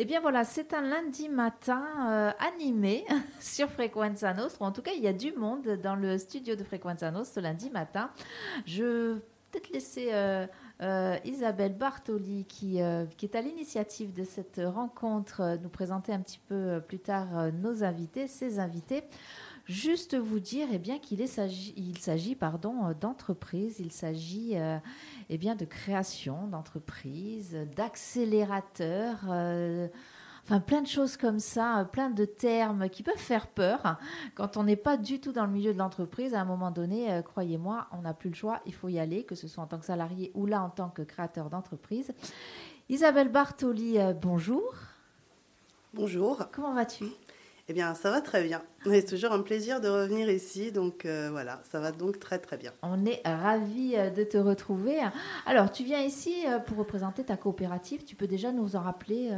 Eh bien voilà, c'est un lundi matin euh, animé sur Frequenza Nostra. En tout cas, il y a du monde dans le studio de Frequenza Nostra ce lundi matin. Je vais peut-être laisser euh, euh, Isabelle Bartoli, qui, qui est à l'initiative de cette rencontre, nous présenter un petit peu plus tard nos invités, ses invités. Juste vous dire eh bien qu'il s'agit, il s'agit pardon d'entreprise, il s'agit eh bien de création d'entreprise, d'accélérateur. Euh, enfin, plein de choses comme ça, plein de termes qui peuvent faire peur quand on n'est pas du tout dans le milieu de l'entreprise. À un moment donné, euh, croyez-moi, on n'a plus le choix, il faut y aller, que ce soit en tant que salarié ou là en tant que créateur d'entreprise. Isabelle Bartoli, euh, bonjour. Bonjour. Comment vas-tu? Eh bien, ça va très bien. C'est toujours un plaisir de revenir ici. Donc euh, voilà, ça va donc très très bien. On est ravis euh, de te retrouver. Alors, tu viens ici euh, pour représenter ta coopérative. Tu peux déjà nous en rappeler,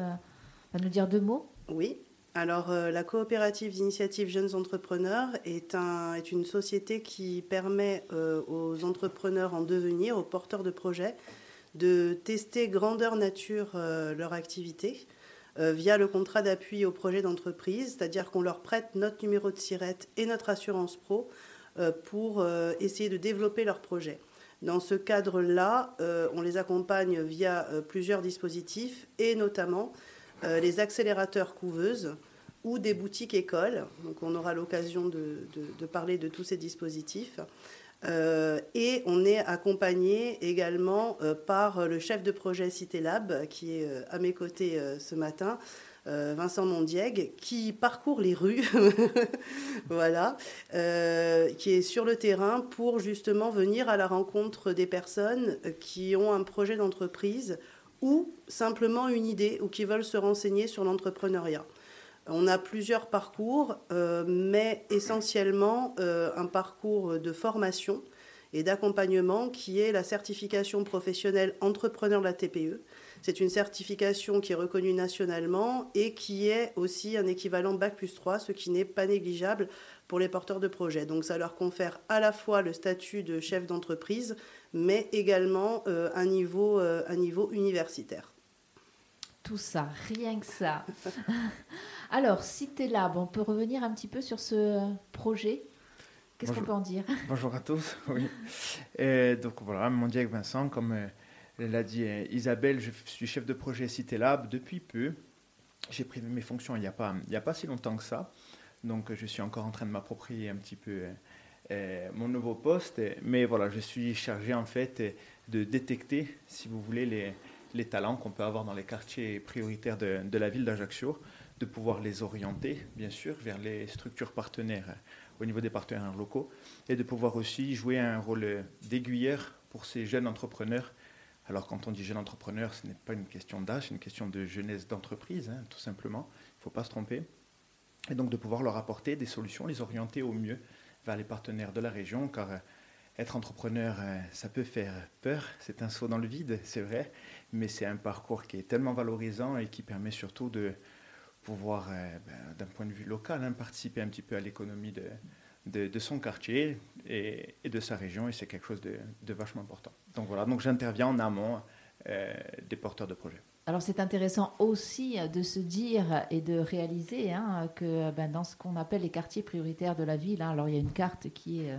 nous dire deux mots? Oui. Alors, la coopérative d'initiative Jeunes Entrepreneurs est, un, est une société qui permet aux entrepreneurs en devenir, aux porteurs de projets, de tester grandeur nature leur activité via le contrat d'appui au projet d'entreprise, c'est-à-dire qu'on leur prête notre numéro de SIRET et notre assurance pro euh, pour euh, essayer de développer leur projet. Dans ce cadre-là, on les accompagne via plusieurs dispositifs et notamment les accélérateurs couveuses ou des boutiques écoles. Donc on aura l'occasion de, parler de tous ces dispositifs. Euh, et on est accompagné également euh, par le chef de projet Cité Lab, qui est euh, à mes côtés ce matin, Vincent Mondiègue, qui parcourt les rues, voilà, qui est sur le terrain pour justement venir à la rencontre des personnes qui ont un projet d'entreprise ou simplement une idée ou qui veulent se renseigner sur l'entrepreneuriat. On a plusieurs parcours, euh, mais essentiellement euh, un parcours de formation et d'accompagnement qui est la certification professionnelle entrepreneur de la TPE. C'est une certification qui est reconnue nationalement et qui est aussi un équivalent Bac plus 3, ce qui n'est pas négligeable pour les porteurs de projets. Donc ça leur confère à la fois le statut de chef d'entreprise, mais également euh, un, niveau, un niveau universitaire. Tout ça, rien que ça. Alors, Cité Lab, on peut revenir un petit peu sur ce projet Qu'est-ce qu'on peut en dire? Bonjour à tous. Oui. Et donc voilà, mon Dieu Vincent, comme euh, l'a dit euh, Isabelle, je suis chef de projet Cité Lab depuis peu. J'ai pris mes fonctions il n'y a, pas, il a pas si longtemps que ça. Donc je suis encore en train de m'approprier un petit peu euh, mon nouveau poste. Mais voilà, je suis chargé en fait de détecter, si vous voulez, les, les talents qu'on peut avoir dans les quartiers prioritaires de, la ville d'Ajaccio de pouvoir les orienter, bien sûr, vers les structures partenaires au niveau des partenaires locaux et de pouvoir aussi jouer un rôle d'aiguilleur pour ces jeunes entrepreneurs. Alors quand on dit jeunes entrepreneurs, ce n'est pas une question d'âge, c'est une question de jeunesse d'entreprise, hein, tout simplement. Il ne faut pas se tromper. Et donc de pouvoir leur apporter des solutions, les orienter au mieux vers les partenaires de la région, car être entrepreneur, euh, ça peut faire peur, c'est un saut dans le vide, c'est vrai, mais c'est un parcours qui est tellement valorisant et qui permet surtout de, pouvoir, euh, ben, d'un point de vue local, hein, participer un petit peu à l'économie de, son quartier et, de sa région, et c'est quelque chose de, de, vachement important. Donc voilà, donc j'interviens en amont euh, des porteurs de projets. Alors c'est intéressant aussi de se dire et de réaliser hein, que ben, dans ce qu'on appelle les quartiers prioritaires de la ville, hein, alors il y a une carte qui est,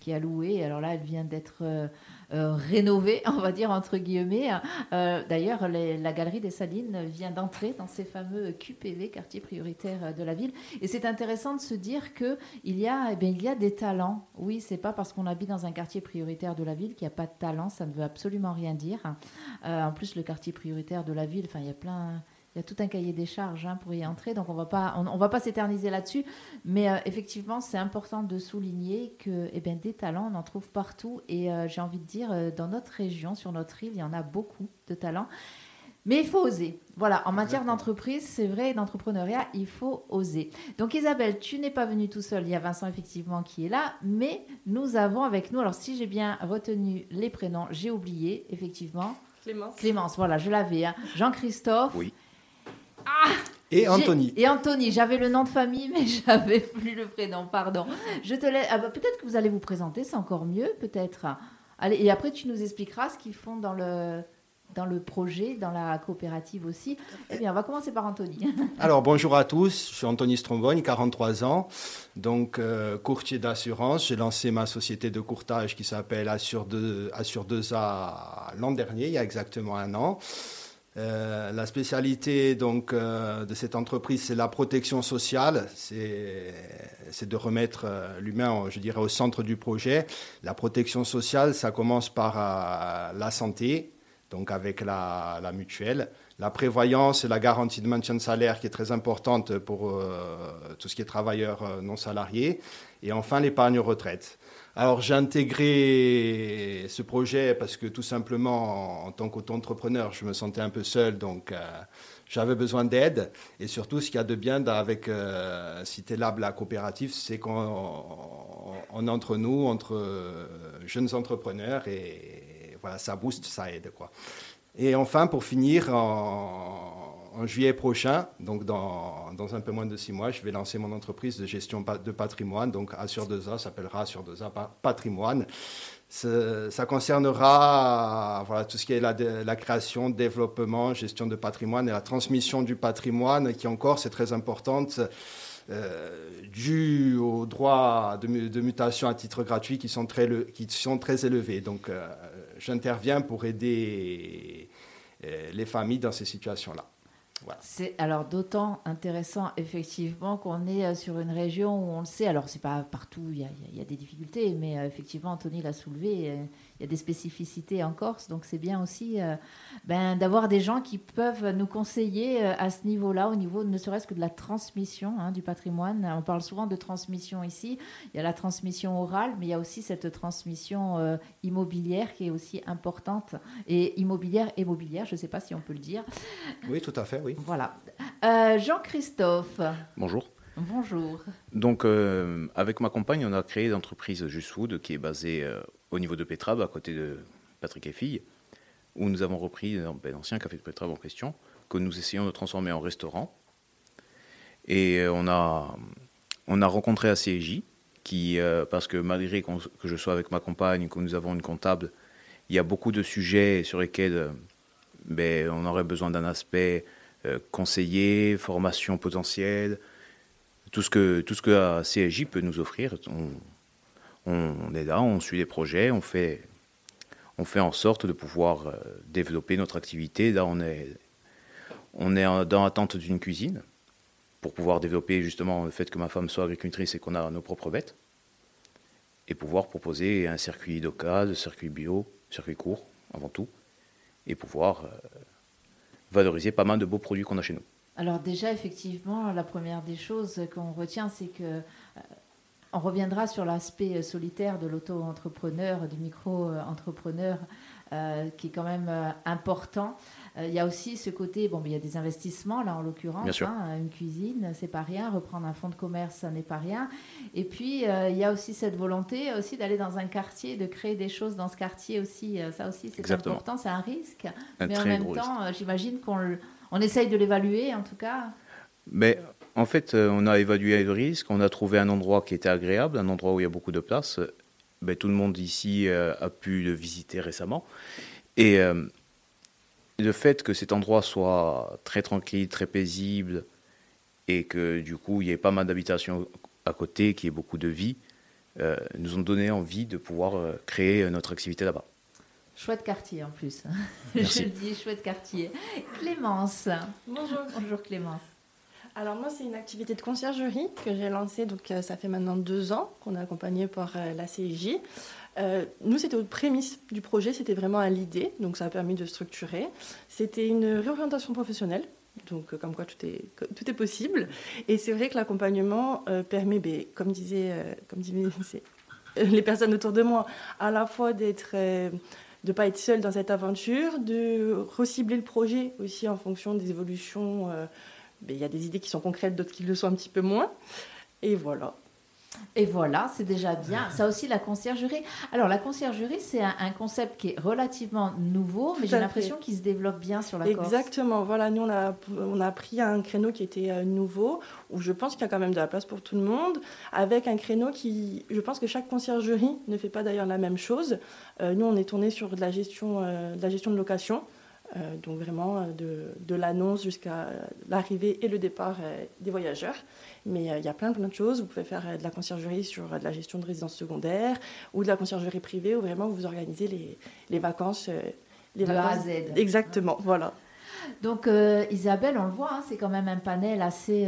qui est allouée, alors là elle vient d'être... Euh, euh, rénové, on va dire entre guillemets. Euh, d'ailleurs, la galerie des Salines vient d'entrer dans ces fameux QPV, quartiers prioritaires de la ville. Et c'est intéressant de se dire que il y a, eh y a des talents. Oui, c'est pas parce qu'on habite dans un quartier prioritaire de la ville qu'il n'y a pas de talent. Ça ne veut absolument rien dire. En plus, le quartier prioritaire de la ville, il y a plein il y a tout un cahier des charges hein, pour y entrer, donc on va pas, on, va pas s'éterniser là-dessus, mais euh, effectivement, c'est important de souligner que, eh bien, des talents, on en trouve partout, et euh, j'ai envie de dire, euh, dans notre région, sur notre île, il y en a beaucoup de talents. Mais il faut oser. Voilà, en matière d'entreprise, c'est vrai, d'entrepreneuriat, il faut oser. Donc Isabelle, tu n'es pas venue tout seul, il y a Vincent effectivement qui est là, mais nous avons avec nous, alors si j'ai bien retenu les prénoms, j'ai oublié, effectivement. Clémence. Clémence, voilà, je l'avais. Hein. Jean-Christophe. Oui. Ah et Anthony. Et Anthony, j'avais le nom de famille, mais j'avais plus le prénom, pardon. Je te laisse. Ah bah, peut-être que vous allez vous présenter, c'est encore mieux, peut-être. Allez, et après tu nous expliqueras ce qu'ils font dans le dans le projet, dans la coopérative aussi. Eh bien, on va commencer par Anthony. Alors, bonjour à tous. Je suis Anthony Stromboni, 43 ans, donc euh, courtier d'assurance. J'ai lancé ma société de courtage qui s'appelle Assure 2, Assure 2A l'an dernier, il y a exactement un an. Euh, la spécialité donc euh, de cette entreprise, c'est la protection sociale. C'est de remettre l'humain, je dirais, au centre du projet. La protection sociale, ça commence par la santé, donc avec la, mutuelle. La prévoyance et la garantie de maintien de salaire qui est très importante pour euh, tout ce qui est travailleurs euh, non salariés. Et enfin l'épargne retraite. Alors j'ai intégré ce projet parce que tout simplement en, tant qu'auto-entrepreneur, je me sentais un peu seul, donc euh, j'avais besoin d'aide. Et surtout, ce qu'il y a de bien avec Cité Lab, la coopérative, c'est qu'on entre nous, entre jeunes entrepreneurs et voilà, ça booste, ça aide. Quoi. Et enfin, pour finir, en, juillet prochain, donc dans, un peu moins de six mois, je vais lancer mon entreprise de gestion de patrimoine. Donc Assure 2A s'appellera Assure 2A Patrimoine. Ça, concernera tout ce qui est la, la, création, développement, gestion de patrimoine et la transmission du patrimoine, qui encore, c'est très importante. Euh, dû aux droits de, mutation à titre gratuit qui sont très, qui sont très élevés. Donc, euh, j'interviens pour aider euh, les familles dans ces situations-là. C'est alors d'autant intéressant effectivement qu'on est euh, sur une région où on le sait. Alors c'est pas partout, il y, a, des difficultés, mais euh, effectivement Anthony l'a soulevé il y a des spécificités en Corse, donc c'est bien aussi euh, ben, d'avoir des gens qui peuvent nous conseiller euh, à ce niveau-là, au niveau ne serait-ce que de la transmission hein, du patrimoine. On parle souvent de transmission ici. Il y a la transmission orale, mais il y a aussi cette transmission euh, immobilière qui est aussi importante. Et immobilière et mobilière, je ne sais pas si on peut le dire. Oui, tout à fait, oui. Voilà. Jean-Christophe. Bonjour. Bonjour. Donc, avec ma compagne, on a créé l'entreprise Just Food qui est basée au niveau de Petrab, à côté de Patrick et Fille, où nous avons repris ben, l'ancien café de Petrab en question, que nous essayons de transformer en restaurant. Et euh, on a, on a rencontré ACJ, qui, euh, parce que malgré que je sois avec ma compagne, que nous avons une comptable, il y a beaucoup de sujets sur lesquels euh, ben, on aurait besoin d'un aspect conseiller, formation potentielle, tout ce que, tout ce que CSJ peut nous offrir. On, est là, on suit les projets, on fait, en sorte de pouvoir euh, développer notre activité. Là, on est, dans l'attente d'une cuisine pour pouvoir développer justement le fait que ma femme soit agricultrice et qu'on a nos propres bêtes et pouvoir proposer un circuit local, un circuit bio, circuit court avant tout, et pouvoir euh, valoriser pas mal de beaux produits qu'on a chez nous. Alors déjà, effectivement, la première des choses qu'on retient, c'est que euh, on reviendra sur l'aspect euh, solitaire de l'auto-entrepreneur, du micro-entrepreneur, euh, qui est quand même euh, important. il y a aussi ce côté, bon, il y a des investissements là en l'occurrence, hein, une cuisine, c'est pas rien, reprendre un fonds de commerce, ça n'est pas rien. Et puis il y a aussi cette volonté aussi d'aller dans un quartier, de créer des choses dans ce quartier aussi. ça aussi c'est important, c'est un risque, mais en même temps, j'imagine qu'on on essaye de l'évaluer en tout cas. Mais en fait, euh, on a évalué le risque, on a trouvé un endroit qui était agréable, un endroit où il y a beaucoup de place. Ben, tout le monde ici euh, a pu le visiter récemment. Et euh, le fait que cet endroit soit très tranquille, très paisible, et que du coup il y ait pas mal d'habitations à côté, qu'il y ait beaucoup de vie, nous ont donné envie de pouvoir créer notre activité là-bas. Chouette quartier en plus. Je dis chouette quartier. Clémence. Bonjour. Bonjour Clémence. Alors moi, c'est une activité de conciergerie que j'ai lancée, donc euh, ça fait maintenant deux ans qu'on est accompagné par euh, la CIJ. Euh, nous, c'était aux prémices du projet, c'était vraiment à l'idée, donc ça a permis de structurer. C'était une réorientation professionnelle, donc comme quoi tout est, tout est possible. Et c'est vrai que l'accompagnement permet, ben, comme disait, comme disait les personnes autour de moi, à la fois d'être de ne pas être seul dans cette aventure, de recibler le projet aussi en fonction des évolutions il y a des idées qui sont concrètes, d'autres qui le sont un petit peu moins. Et voilà. Et voilà, c'est déjà bien. Ça aussi, la conciergerie. Alors, la conciergerie, c'est un, concept qui est relativement nouveau, mais j'ai l'impression qu'il se développe bien sur la Corse. Exactement. Voilà, nous, on a, on a pris un créneau qui était euh, nouveau, où je pense qu'il y a quand même de la place pour tout le monde, avec un créneau qui. Je pense que chaque conciergerie ne fait pas d'ailleurs la même chose. Euh, nous, on est tourné sur de la gestion, euh, de la gestion de location. Donc vraiment de, de l'annonce jusqu'à l'arrivée et le départ des voyageurs. Mais il y a plein, plein de choses. Vous pouvez faire de la conciergerie sur de la gestion de résidences secondaires ou de la conciergerie privée où vraiment vous organisez les, les vacances. Les de A à Z. Exactement, voilà. Donc Isabelle, on le voit, hein, c'est quand même un panel assez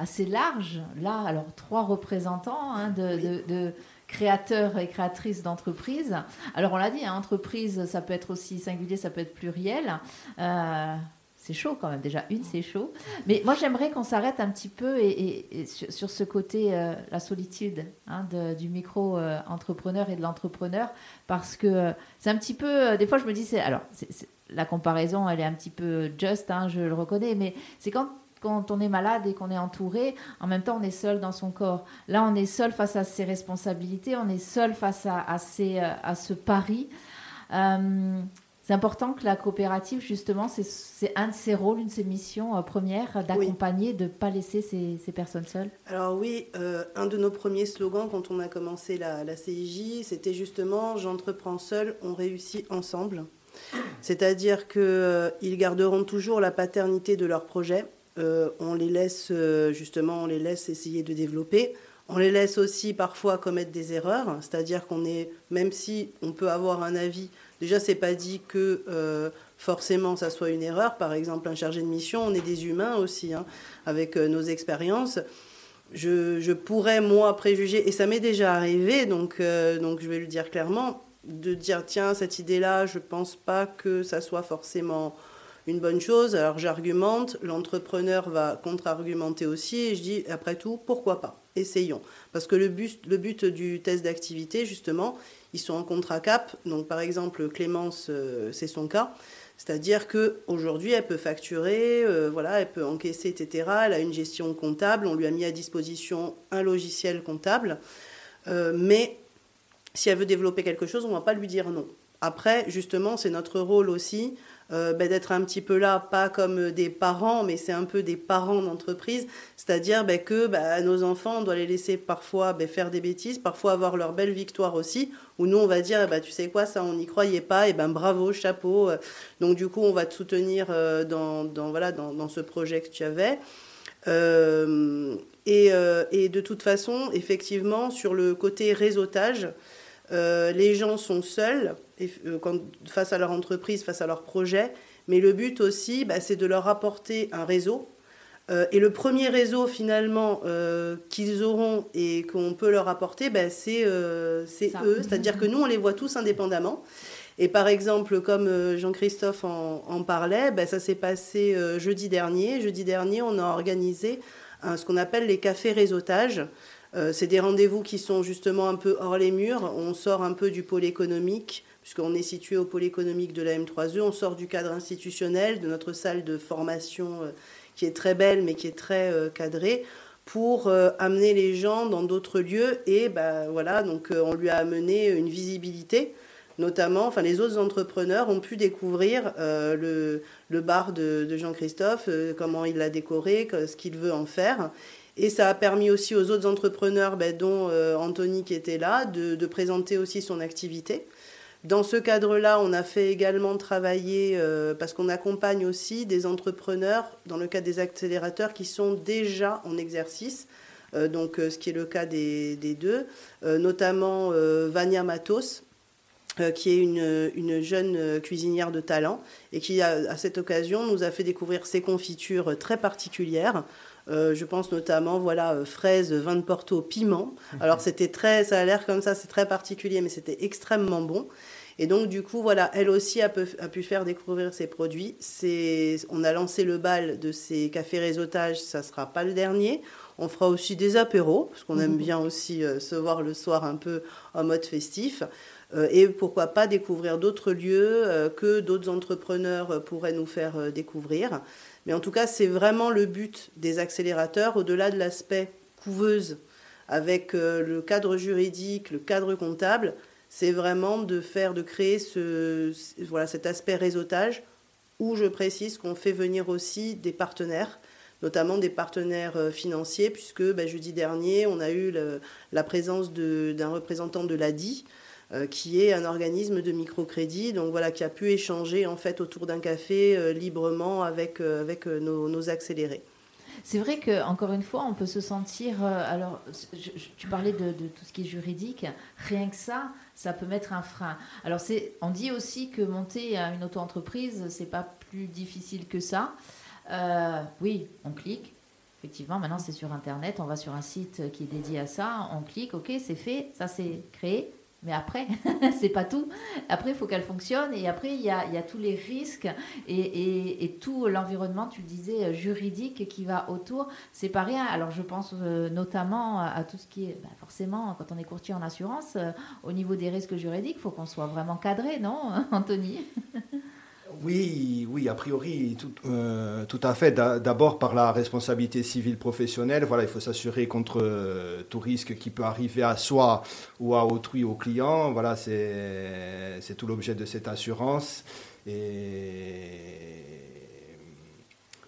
assez large. Là, alors trois représentants hein, de, créateurs et créatrices d'entreprises. Alors on l'a dit, hein, entreprise, ça peut être aussi singulier, ça peut être pluriel. Euh, c'est chaud quand même, déjà une c'est chaud. Mais moi j'aimerais qu'on s'arrête un petit peu et, sur, ce côté, euh, la solitude hein, du micro-entrepreneur et de l'entrepreneur, parce que c'est un petit peu, des fois je me dis, c'est, alors la comparaison elle est un petit peu juste, je le reconnais, mais c'est quand quand on est malade et qu'on est entouré, en même temps, on est seul dans son corps. Là, on est seul face à ses responsabilités, on est seul face à, à, euh, à ce pari. Euh, c'est important que la coopérative, justement, c'est un de ses rôles, une de ses missions euh, premières, d'accompagner, de ne pas laisser ces, ces, personnes seules. Alors oui, un de nos premiers slogans quand on a commencé la, la CIJ, c'était justement « J'entreprends seul, on réussit ensemble ». C'est-à-dire qu'ils garderont toujours la paternité de leur projet, euh, on les laisse euh, justement, on les laisse essayer de développer. On les laisse aussi parfois commettre des erreurs, c'est-à-dire qu'on est, même si on peut avoir un avis, déjà c'est pas dit que euh, forcément ça soit une erreur. Par exemple, un chargé de mission, on est des humains aussi, hein, avec nos expériences. Je, pourrais moi préjuger, et ça m'est déjà arrivé, donc, donc je vais le dire clairement, de dire tiens cette idée-là, je pense pas que ça soit forcément une bonne chose. Alors j'argumente, l'entrepreneur va contre-argumenter aussi, et je dis, après tout, pourquoi pas Essayons. Parce que le but, le but du test d'activité, justement, ils sont en contrat cap. Donc par exemple, Clémence, euh, c'est son cas. C'est-à-dire qu'aujourd'hui, elle peut facturer, euh, voilà, elle peut encaisser, etc. Elle a une gestion comptable, on lui a mis à disposition un logiciel comptable. Euh, mais si elle veut développer quelque chose, on ne va pas lui dire non. Après, justement, c'est notre rôle aussi euh, ben, d'être un petit peu là, pas comme des parents, mais c'est un peu des parents d'entreprise, c'est-à-dire ben, que ben, nos enfants, on doit les laisser parfois faire des bêtises, parfois avoir leur belle victoire aussi, où nous on va dire, tu sais quoi, ça on n'y croyait pas, et ben bravo, chapeau. Donc du coup, on va te soutenir euh, dans, voilà, dans, ce projet que tu avais. Euh, et, de toute façon, effectivement, sur le côté réseautage, les gens sont seuls euh, face à leur entreprise, face à leur projet. Mais le but aussi, bah, c'est de leur apporter un réseau. Euh, et le premier réseau finalement euh, qu'ils auront et qu'on peut leur apporter, bah, c'est eux. C'est-à-dire que nous, on les voit tous indépendamment. Et par exemple, comme Jean-Christophe en, parlait, bah, ça s'est passé jeudi dernier. Jeudi dernier, on a organisé ce qu'on appelle les cafés réseautage. c'est des rendez-vous qui sont justement un peu hors les murs. On sort un peu du pôle économique puisqu'on est situé au pôle économique de la M3E. On sort du cadre institutionnel, de notre salle de formation euh, qui est très belle mais qui est très euh, cadrée pour euh, amener les gens dans d'autres lieux et ben voilà donc on lui a amené une visibilité notamment enfin les autres entrepreneurs ont pu découvrir le, bar de, Jean-Christophe comment il l'a décoré ce qu'il veut en faire et ça a permis aussi aux autres entrepreneurs ben, dont Anthony qui était là de présenter aussi son activité dans ce cadre-là, on a fait également travailler, euh, parce qu'on accompagne aussi des entrepreneurs, dans le cadre des accélérateurs, qui sont déjà en exercice, euh, donc euh, ce qui est le cas des, deux, notamment Vania Matos, qui est une, jeune cuisinière de talent et qui, à, cette occasion, nous a fait découvrir ses confitures très particulières. Je pense notamment, voilà, fraises, vin de Porto, piment. Alors c'était très, ça a l'air comme ça, c'est très particulier, mais c'était extrêmement bon. Et donc, du coup, voilà, elle aussi a, pu faire découvrir ses produits. On a lancé le bal de ces cafés réseautage, ça ne sera pas le dernier. On fera aussi des apéros, parce qu'on aime mhm. bien aussi euh, se voir le soir un peu en mode festif. Euh, et pourquoi pas découvrir d'autres lieux euh, que d'autres entrepreneurs pourraient nous faire découvrir. Mais en tout cas, c'est vraiment le but des accélérateurs, au-delà de l'aspect couveuse, avec le cadre juridique, le cadre comptable, c'est vraiment de faire, de créer ce, voilà, cet aspect réseautage où je précise qu'on fait venir aussi des partenaires, notamment des partenaires euh, financiers, puisque ben, jeudi dernier, on a eu la présence d'un représentant de l'ADI, qui est un organisme de microcrédit, donc voilà, qui a pu échanger en fait autour d'un café librement avec, avec nos accélérés. C'est vrai que encore une fois, on peut se sentir. Euh, alors, tu parlais de, tout ce qui est juridique. Rien que ça, ça peut mettre un frein. Alors, on dit aussi que monter une auto-entreprise, c'est pas plus difficile que ça. Euh, oui, on clique. Effectivement, maintenant c'est sur Internet, on va sur un site qui est dédié à ça, on clique, ok, c'est fait, ça c'est créé. Mais après, c'est pas tout. Après, il faut qu'elle fonctionne. Et après, il y a, tous les risques et, tout l'environnement, tu le disais, juridique qui va autour. C'est pas rien. Alors, je pense euh, notamment à, tout ce qui est, bah, forcément, quand on est courtier en assurance, euh, au niveau des risques juridiques, il faut qu'on soit vraiment cadré, non, Anthony? Oui, oui, a priori, tout, euh, à fait. D'abord par la responsabilité civile professionnelle. Voilà, il faut s'assurer contre euh, tout risque qui peut arriver à soi ou à autrui, au client. Voilà, c'est tout l'objet de cette assurance. Et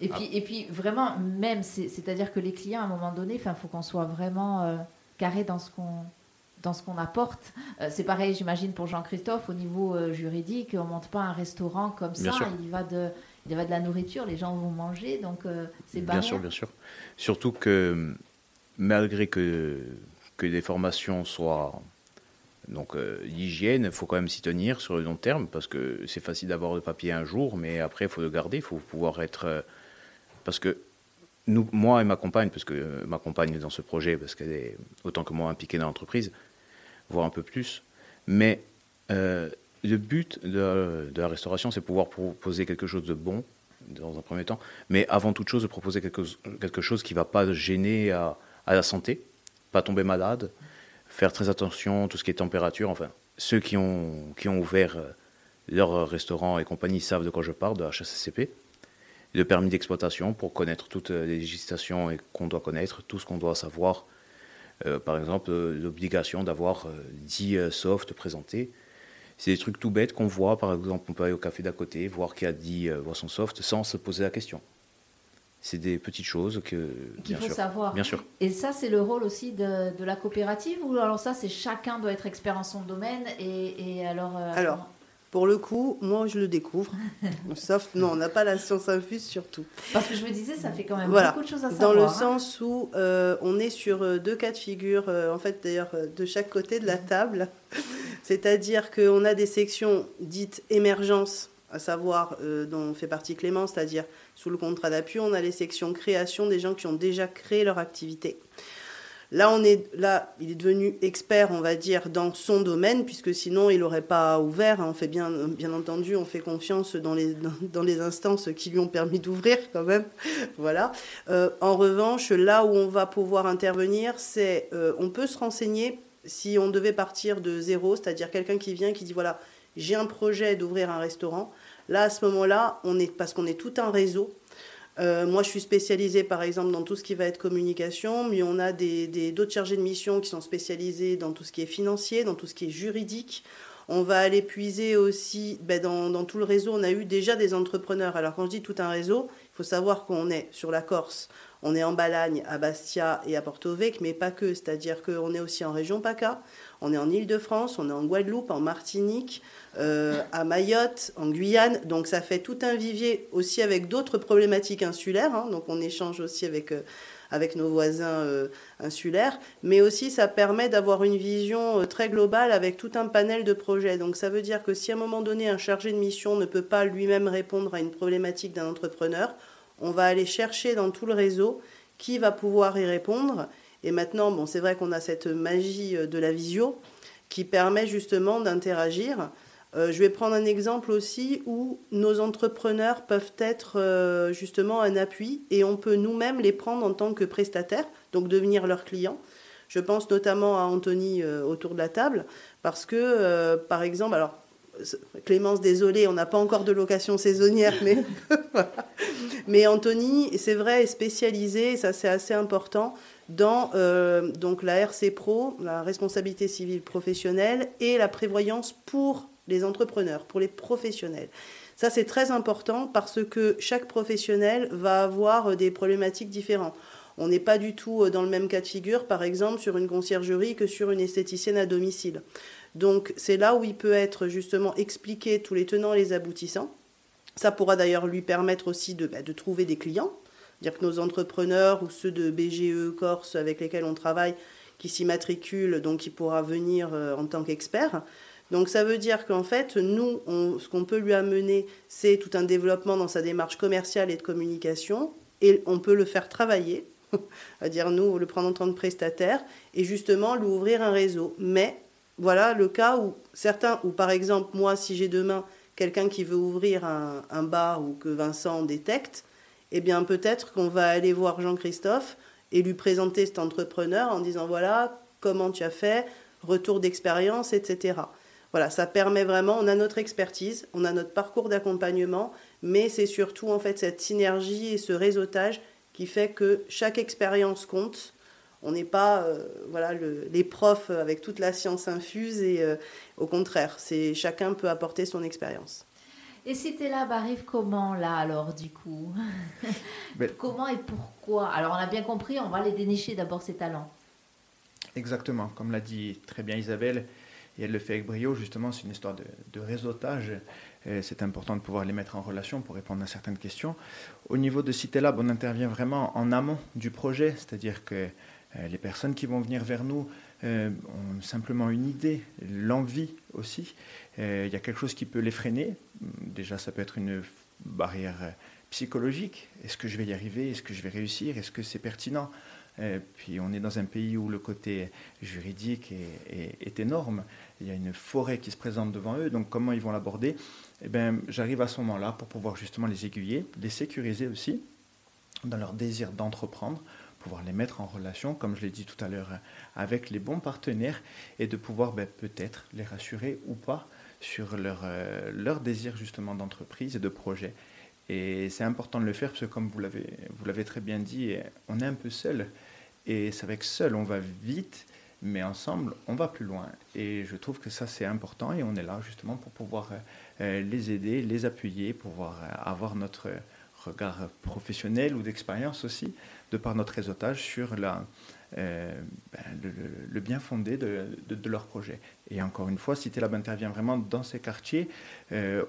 et puis, et puis vraiment, même, c'est-à-dire que les clients, à un moment donné, il faut qu'on soit vraiment euh, carré dans ce qu'on dans ce qu'on apporte. Euh, c'est pareil, j'imagine, pour Jean-Christophe, au niveau euh, juridique, on ne monte pas un restaurant comme ça, il y, va de, il va de la nourriture, les gens vont manger, donc euh, c'est Bien sûr, bien sûr. Surtout que malgré que, que les formations soient donc l'hygiène, il faut quand même s'y tenir sur le long terme, parce que c'est facile d'avoir le papier un jour, mais après, il faut le garder, il faut pouvoir être... parce que nous, moi et ma compagne, parce que ma compagne est dans ce projet, parce qu'elle est autant que moi impliquée dans l'entreprise, voire un peu plus. Mais euh, le but de, la restauration, c'est pouvoir proposer quelque chose de bon, dans un premier temps, mais avant toute chose, de proposer quelque, chose qui ne va pas gêner à, la santé, pas tomber malade, faire très attention, tout ce qui est température, enfin, ceux qui ont, ouvert euh, leur restaurant et compagnie savent de quoi je parle, de HACCP. Le permis d'exploitation pour connaître toutes les législations qu'on doit connaître, tout ce qu'on doit savoir par exemple, euh, l'obligation d'avoir 10 euh, softs présentés. C'est des trucs tout bêtes qu'on voit, par exemple, on peut aller au café d'à côté, voir qui a dit voir son soft sans se poser la question. C'est des petites choses que qu'il faut savoir. Bien sûr. Et ça, c'est le rôle aussi de, de, la coopérative ou alors ça, c'est chacun doit être expert en son domaine et, et alors. alors, pour le coup, moi, je le découvre. Sauf, non, on n'a pas la science infuse surtout. Parce que je me disais, ça fait quand même beaucoup de choses à savoir. Dans le hein. sens où euh, on est sur euh, deux cas de figure, euh, en fait, d'ailleurs, de chaque côté de la table. C'est-à-dire qu'on a des sections dites émergence, à savoir dont fait partie Clément, c'est-à-dire sous le contrat d'appui, on a les sections création des gens qui ont déjà créé leur activité. Là, on est, là, il est devenu expert, on va dire, dans son domaine, puisque sinon, il n'aurait pas ouvert. On fait bien, entendu, on fait confiance dans les, dans, instances qui lui ont permis d'ouvrir, quand même. voilà. Euh, en revanche, là où on va pouvoir intervenir, c'est, euh, on peut se renseigner si on devait partir de zéro, c'est-à-dire quelqu'un qui vient, qui dit, voilà, j'ai un projet d'ouvrir un restaurant. Là, à ce moment-là, on est, parce qu'on est tout un réseau, euh, moi, je suis spécialisée, par exemple, dans tout ce qui va être communication, mais on a des, d'autres chargés de mission qui sont spécialisés dans tout ce qui est financier, dans tout ce qui est juridique. On va aller puiser aussi, ben, dans, tout le réseau, on a eu déjà des entrepreneurs. Alors, quand je dis tout un réseau, il faut savoir qu'on est sur la Corse, on est en Balagne, à Bastia et à Porto Vecchio, mais pas que. C'est-à-dire qu'on est aussi en région PACA, on est en Île-de-France, on est en Guadeloupe, en Martinique, euh, à Mayotte, en Guyane. Donc ça fait tout un vivier aussi avec d'autres problématiques insulaires. Hein. donc on échange aussi avec, euh, nos voisins euh, insulaires. Mais aussi ça permet d'avoir une vision très globale avec tout un panel de projets. Donc ça veut dire que si à un moment donné un chargé de mission ne peut pas lui-même répondre à une problématique d'un entrepreneur, on va aller chercher dans tout le réseau qui va pouvoir y répondre. Et maintenant, bon, c'est vrai qu'on a cette magie de la visio qui permet justement d'interagir. Euh, je vais prendre un exemple aussi où nos entrepreneurs peuvent être euh, justement un appui et on peut nous-mêmes les prendre en tant que prestataires, donc devenir leurs clients. Je pense notamment à Anthony euh, autour de la table parce que, par exemple, alors Clémence, désolé, on n'a pas encore de location saisonnière, mais, mais Anthony, c'est vrai, est spécialisé, ça c'est assez important, dans donc la RC Pro, la responsabilité civile professionnelle, et la prévoyance pour les entrepreneurs, pour les professionnels. Ça, c'est très important parce que chaque professionnel va avoir euh, des problématiques différentes. On n'est pas du tout euh, dans le même cas de figure, par exemple, sur une conciergerie que sur une esthéticienne à domicile. Donc c'est là où il peut être justement expliqué tous les tenants et les aboutissants. Ça pourra d'ailleurs lui permettre aussi de, bah, de trouver des clients. Dire que nos entrepreneurs ou ceux de BGE Corse avec lesquels on travaille qui s'y matriculent, donc il pourra venir euh, en tant qu'expert. Donc ça veut dire qu'en fait, nous, ce qu'on peut lui amener, c'est tout un développement dans sa démarche commerciale et de communication, et on peut le faire travailler, à dire nous, le prendre en tant que prestataire, et justement lui ouvrir un réseau. Mais voilà le cas où certains, ou par exemple moi, si j'ai demain quelqu'un qui veut ouvrir un, bar ou que Vincent détecte, eh bien peut-être qu'on va aller voir Jean-Christophe et lui présenter cet entrepreneur en disant voilà comment tu as fait, retour d'expérience, etc. Voilà, ça permet vraiment, on a notre expertise, on a notre parcours d'accompagnement, mais c'est surtout en fait cette synergie et ce réseautage qui fait que chaque expérience compte. On n'est pas euh, voilà les profs avec toute la science infuse et euh, au contraire, c'est chacun peut apporter son expérience. Et là arrive comment là alors du coup Comment et pourquoi Alors on a bien compris, on va les dénicher d'abord ces talents. Exactement, comme l'a dit très bien Isabelle, et elle le fait avec brio, justement, c'est une histoire de, réseautage. C'est important de pouvoir les mettre en relation pour répondre à certaines questions. Au niveau de CitéLab, on intervient vraiment en amont du projet, c'est-à-dire que euh, les personnes qui vont venir vers nous euh, ont simplement une idée, l'envie aussi. Euh, il y a quelque chose qui peut les freiner. Déjà, ça peut être une barrière psychologique. Est-ce que je vais y arriver? Est-ce que je vais réussir? Est-ce que c'est pertinent? Puis on est dans un pays où le côté juridique est, énorme. Il y a une forêt qui se présente devant eux. Donc comment ils vont l'aborder? Eh ben, J'arrive à ce moment-là pour pouvoir justement les aiguiller, les sécuriser aussi dans leur désir d'entreprendre, pouvoir les mettre en relation, comme je l'ai dit tout à l'heure, avec les bons partenaires et de pouvoir ben, peut-être les rassurer ou pas sur leur, euh, leur désir justement d'entreprise et de projet. Et c'est important de le faire parce que, comme vous l'avez très bien dit, on est un peu seul. Et c'est avec seul, on va vite, mais ensemble, on va plus loin. Et je trouve que ça, c'est important et on est là justement pour pouvoir euh, les aider, les appuyer, pouvoir euh, avoir notre regard professionnel ou d'expérience aussi, de par notre réseautage sur euh, ben, le, bien fondé de, leur projet. Et encore une fois, CityLab intervient vraiment dans ces quartiers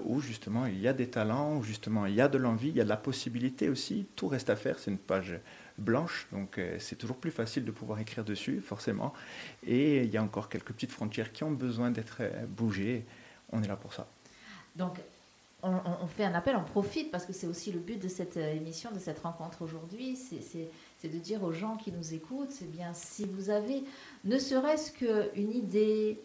où justement il y a des talents, où justement il y a de l'envie, il y a de la possibilité aussi, tout reste à faire, c'est une page blanche, donc euh, c'est toujours plus facile de pouvoir écrire dessus, forcément. Et il y a encore quelques petites frontières qui ont besoin d'être euh, bougées. On est là pour ça. Donc, on, fait un appel, on profite, parce que c'est aussi le but de cette euh, émission, de cette rencontre aujourd'hui, c'est de dire aux gens qui nous écoutent, c'est bien si vous avez ne serait-ce qu'une idée,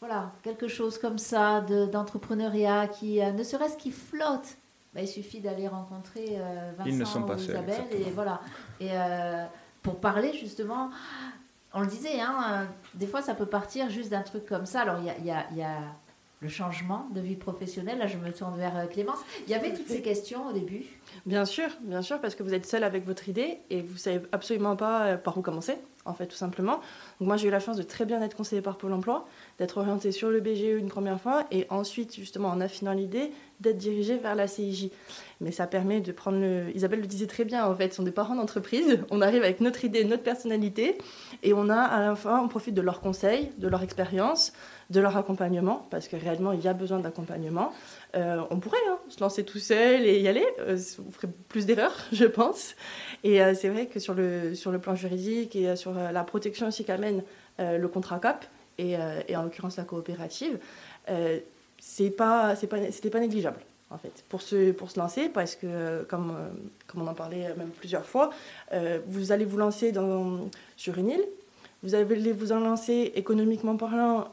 voilà, quelque chose comme ça d'entrepreneuriat, qui ne serait-ce qui flotte bah, il suffit d'aller rencontrer euh, Vincent ou Isabelle et voilà. Et euh, pour parler justement, on le disait, hein, euh, des fois ça peut partir juste d'un truc comme ça. Alors il y a, y a, le changement de vie professionnelle. Là, je me tourne vers Clémence. Il y avait toutes ces questions au début. Bien sûr, bien sûr, parce que vous êtes seul avec votre idée et vous savez absolument pas par où commencer, en fait, tout simplement. Donc moi, j'ai eu la chance de très bien être conseillée par Pôle Emploi, d'être orientée sur le BGE une première fois et ensuite, justement, en affinant l'idée, d'être dirigé vers la CIJ. Mais ça permet de prendre le... Isabelle le disait très bien, en fait, ce sont des parents d'entreprise. On arrive avec notre idée, notre personnalité, et on a à la fois, on profite de leurs conseils, de leur expérience, de leur accompagnement, parce que réellement, il y a besoin d'accompagnement. Euh, on pourrait hein, se lancer tout seul et y aller. Euh, on ferait plus d'erreurs, je pense. Et euh, c'est vrai que sur le, sur le plan juridique et sur la protection aussi qu'amène le contrat CAP, et, et en l'occurrence la coopérative, c'est pas, c'est pas, c'était pas négligeable en fait pour se, pour se lancer parce que comme, comme on en parlait même plusieurs fois, euh, vous allez vous lancer dans, sur une île, vous allez vous en lancer économiquement parlant,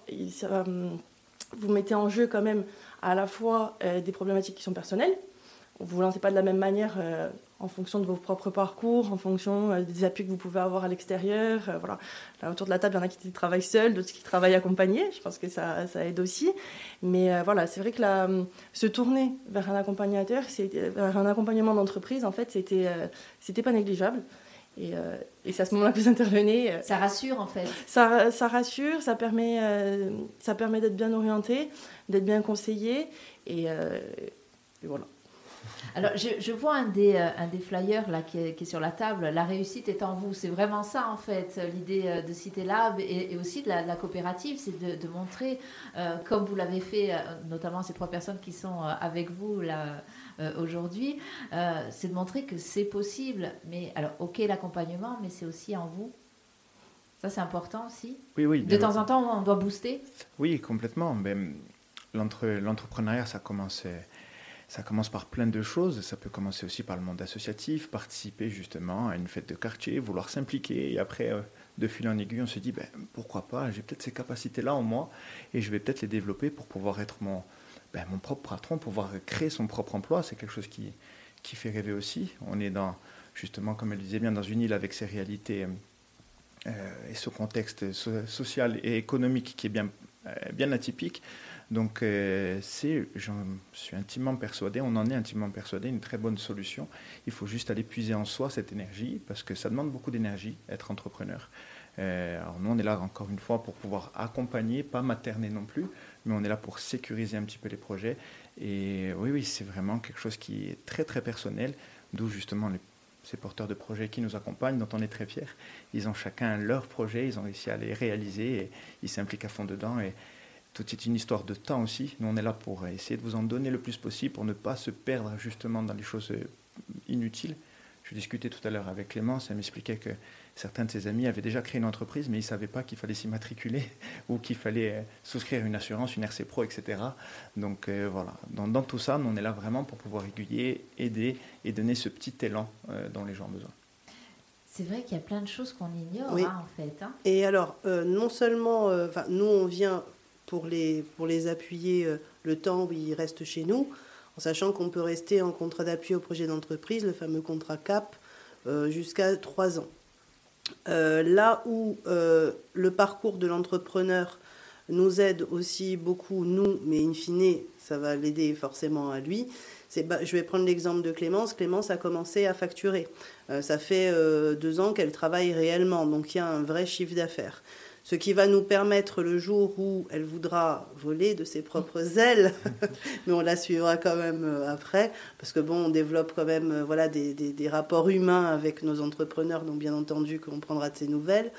vous mettez en jeu quand même à la fois euh, des problématiques qui sont personnelles, vous vous lancez pas de la même manière euh, en fonction de vos propres parcours, en fonction euh, des appuis que vous pouvez avoir à l'extérieur. Euh, voilà. Là, autour de la table, il y en a qui travaillent seuls, d'autres qui travaillent accompagnés. Je pense que ça, ça aide aussi. Mais euh, voilà, c'est vrai que la, se tourner vers un accompagnateur, vers un accompagnement d'entreprise, en fait, c'était c'était pas négligeable. Et, et c'est à ce moment-là que vous intervenez. Ça rassure en fait. Ça, ça rassure, ça permet, ça permet d'être bien orienté, d'être bien conseillé. Et, et voilà. Alors, je, vois un des, euh, un des flyers là, qui est, sur la table. La réussite est en vous. C'est vraiment ça, en fait, l'idée euh, de Cité Lab et, aussi de la, coopérative. C'est de, montrer, euh, comme vous l'avez fait, notamment ces trois personnes qui sont avec vous là aujourd'hui, c'est de montrer que c'est possible. Mais alors, ok, l'accompagnement, mais c'est aussi en vous. Ça, c'est important aussi. Oui, oui. De temps en temps, on doit booster. Oui, complètement. Mais l'entrepreneuriat, ça commence ça commence par plein de choses. Ça peut commencer aussi par le monde associatif, participer justement à une fête de quartier, vouloir s'impliquer. Et après, euh, de fil en aiguille, on se dit ben, pourquoi pas, j'ai peut-être ces capacités-là en moi et je vais peut-être les développer pour pouvoir être mon, ben, mon propre patron, pouvoir créer son propre emploi. C'est quelque chose qui, qui fait rêver aussi. On est dans, justement, comme elle disait bien, dans une île avec ses réalités euh, et ce contexte social et économique qui est bien, euh, bien atypique. Donc, euh, c'est, je suis intimement persuadé, on en est intimement persuadé, une très bonne solution. Il faut juste aller puiser en soi cette énergie, parce que ça demande beaucoup d'énergie, être entrepreneur. Euh, alors, nous, on est là encore une fois pour pouvoir accompagner, pas materner non plus, mais on est là pour sécuriser un petit peu les projets. Et oui, oui, c'est vraiment quelque chose qui est très, très personnel, d'où justement ces porteurs de projets qui nous accompagnent, dont on est très fiers. Ils ont chacun leur projet, ils ont réussi à les réaliser et ils s'impliquent à fond dedans. Et, tout est une histoire de temps aussi. Nous, on est là pour essayer de vous en donner le plus possible pour ne pas se perdre justement dans les choses euh, inutiles. Je discutais tout à l'heure avec Clémence, elle m'expliquait que certains de ses amis avaient déjà créé une entreprise, mais ils ne savaient pas qu'il fallait s'y matriculer ou qu'il fallait euh, souscrire une assurance, une RC Pro, etc. Donc euh, voilà, dans, tout ça, nous, on est là vraiment pour pouvoir aiguiller, aider et donner ce petit élan dont les gens ont besoin. C'est vrai qu'il y a plein de choses qu'on ignore, hein, en fait. Hein. Et alors, non seulement, nous, on vient pour les, pour les appuyer euh, le temps où ils restent chez nous, en sachant qu'on peut rester en contrat d'appui au projet d'entreprise, le fameux contrat CAP, euh, jusqu'à trois ans. Euh, là où le parcours de l'entrepreneur nous aide aussi beaucoup, nous, mais in fine, ça va l'aider forcément à lui. Bah, je vais prendre l'exemple de Clémence. Clémence a commencé à facturer. ça fait deux ans qu'elle travaille réellement, donc il y a un vrai chiffre d'affaires ce qui va nous permettre le jour où elle voudra voler de ses propres ailes, mais on la suivra quand même euh, après, parce que bon, on développe quand même euh, voilà, des, rapports humains avec nos entrepreneurs, donc bien entendu qu'on prendra de ces nouvelles.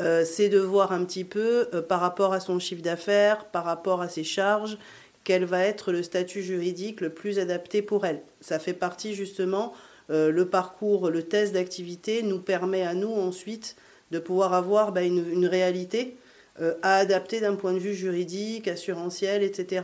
Euh, c'est de voir un petit peu par rapport à son chiffre d'affaires, par rapport à ses charges, quel va être le statut juridique le plus adapté pour elle. Ça fait partie justement, le parcours, le test d'activité nous permet à nous ensuite de pouvoir avoir bah, une, réalité euh, à adapter d'un point de vue juridique, assurantiel, etc.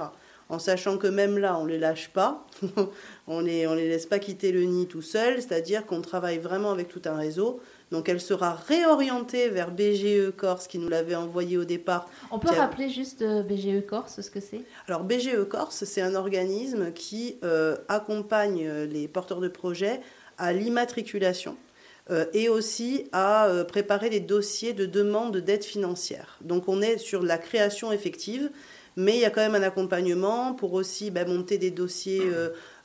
En sachant que même là, on ne les lâche pas, on ne les, on les laisse pas quitter le nid tout seul, c'est-à-dire qu'on travaille vraiment avec tout un réseau. Donc elle sera réorientée vers BGE Corse qui nous l'avait envoyé au départ. On peut rappeler juste euh, BGE Corse ce que c'est? Alors BGE Corse, c'est un organisme qui euh, accompagne les porteurs de projets à l'immatriculation et aussi à euh, préparer les dossiers de demande d'aide financière. Donc on est sur la création effective, mais il y a quand même un accompagnement pour aussi bah, monter des dossiers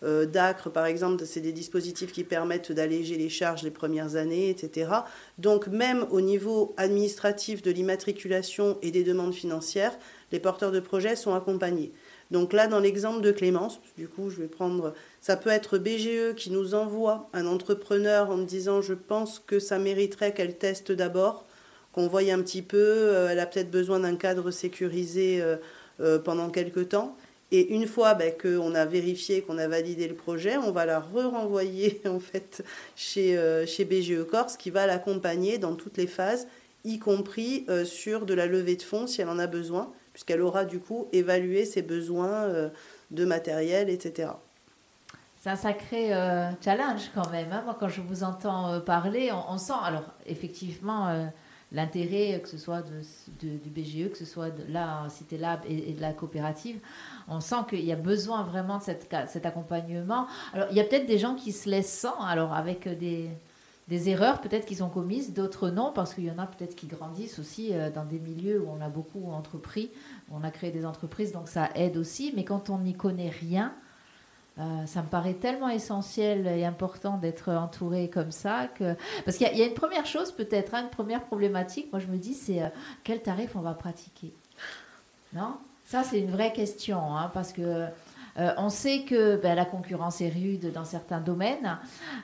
euh, d'ACRE, par exemple, c'est des dispositifs qui permettent d'alléger les charges les premières années, etc. Donc même au niveau administratif de l'immatriculation et des demandes financières, les porteurs de projets sont accompagnés. Donc là, dans l'exemple de Clémence, du coup, je vais prendre, ça peut être BGE qui nous envoie un entrepreneur en me disant, je pense que ça mériterait qu'elle teste d'abord, qu'on voie un petit peu, euh, elle a peut-être besoin d'un cadre sécurisé euh, euh, pendant quelques temps. Et une fois ben, qu'on a vérifié, qu'on a validé le projet, on va la re-renvoyer en fait chez, BGE Corse qui va l'accompagner dans toutes les phases, y compris sur de la levée de fonds si elle en a besoin puisqu'elle aura du coup évalué ses besoins de matériel, etc. C'est un sacré euh, challenge quand même. Hein. Moi, quand je vous entends euh, parler, on, sent, alors effectivement, l'intérêt, que ce soit du BGE, que ce soit de là, Cité Lab et, de la coopérative. On sent qu'il y a besoin vraiment de cet accompagnement. Alors, il y a peut-être des gens qui se laissent sans, alors avec des, erreurs peut-être qui sont commises, d'autres non, parce qu'il y en a peut-être qui grandissent aussi euh, dans des milieux où on a beaucoup entrepris, où on a créé des entreprises, donc ça aide aussi. Mais quand on n'y connaît rien, euh, ça me paraît tellement essentiel et important d'être entouré comme ça parce qu'il y, a une première chose peut-être, hein, une première problématique. Moi, je me dis, c'est euh, quel tarif on va pratiquer? Non, ça c'est une vraie question, hein, parce que Euh, on sait que ben, la concurrence est rude dans certains domaines.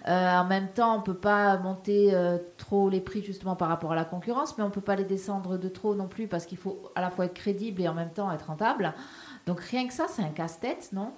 En même temps, on ne peut pas monter trop les prix justement par rapport à la concurrence, mais on ne peut pas les descendre de trop non plus parce qu'il faut à la fois être crédible et en même temps être rentable. Donc rien que ça, c'est un casse-tête, non?